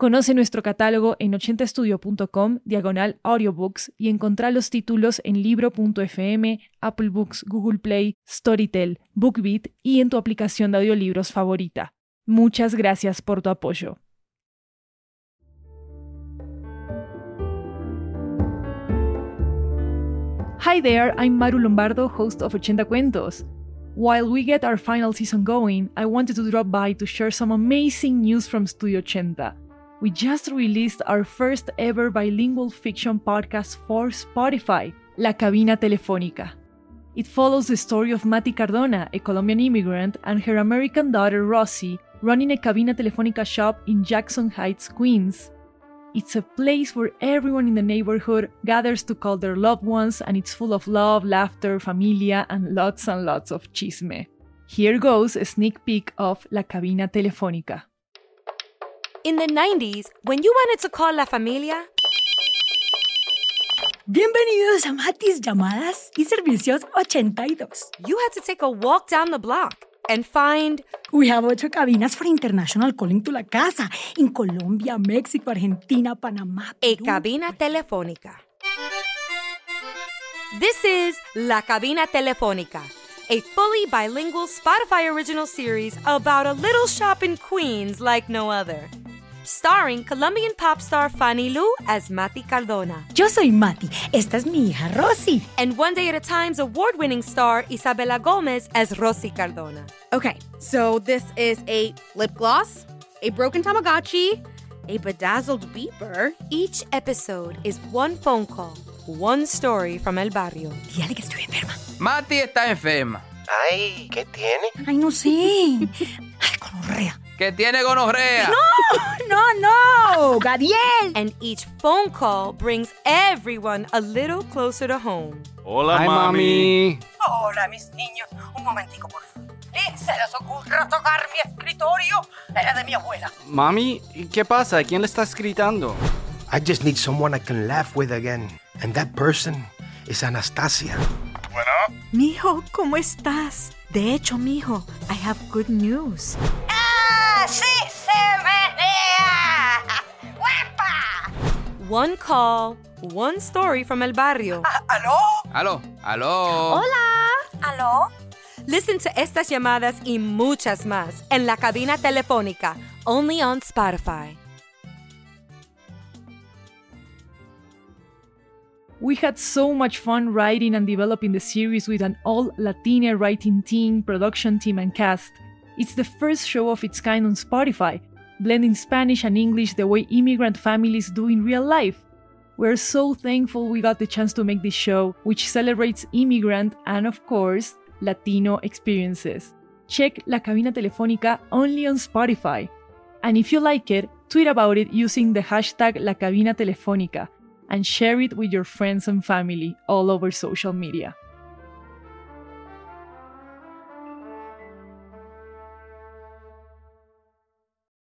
Conoce nuestro catálogo en 80estudio.com, diagonal audiobooks, y encontrá los títulos en libro.fm, Apple Books, Google Play, Storytel, BookBeat y en tu aplicación de audiolibros favorita. Muchas gracias por tu apoyo. Hi there, I'm Maru Lombardo, host of 80 Cuentos. While we get our final season going, I wanted to drop by to share some amazing news from Studio 80 we just released our first ever bilingual fiction podcast for Spotify, La Cabina Telefónica. It follows the story of Mati Cardona, a Colombian immigrant, and her American daughter Rosie, running a Cabina Telefónica shop in Jackson Heights, Queens. It's a place where everyone in the neighborhood gathers to call their loved ones, and it's full of love, laughter, familia, and lots and lots of chisme. Here goes a sneak peek of La Cabina Telefónica. In the 90s, when you wanted to call La Familia, Bienvenidos a Matis Llamadas y Servicios 82. you had to take a walk down the block and find We have ocho cabinas for international calling to la casa in Colombia, México, Argentina, Panamá. a Perú. cabina telefónica. This is La Cabina Telefónica, a fully bilingual Spotify original series about a little shop in Queens like no other. Starring Colombian pop star Fanny Lu as Mati Cardona, Yo soy Mati. Esta es mi hija Rosy. and One Day at a Time's award winning star Isabella Gomez as Rosy Cardona. Okay, so this is a lip gloss, a broken Tamagotchi, a bedazzled beeper. Each episode is one phone call, one story from El Barrio. Dígale que estoy enferma. Mati está enferma. Ay, ¿qué tiene? Ay, no sé. Ay, gonorrea. Que tiene gonorrea. No, Oh, no. Gadiel. And each phone call brings everyone a little closer to home. Hola, Hi, mami. Hola, mis niños. Un momentico, por favor. Ni se les ocurra tocar mi escritorio. Era de mi abuela. Mami, ¿qué pasa? ¿Quién le estás gritando? I just need someone I can laugh with again. And that person is Anastasia. Bueno. Mijo, ¿cómo estás? De hecho, mijo, I have good news. One call, one story from El Barrio. Ah, ¿Aló? Aló, aló. ¿Aló? Listen to estas llamadas y muchas más en la cabina telefónica, only on Spotify. We had so much fun writing and developing the series with an all Latina writing team, production team, and cast. It's the first show of its kind on Spotify, blending Spanish and English the way immigrant families do in real life. We're so thankful we got the chance to make this show, which celebrates immigrant and, of course, Latino experiences. Check La Cabina Telefónica only on Spotify. And if you like it, tweet about it using the hashtag La Cabina Telefónica and share it with your friends and family all over social media.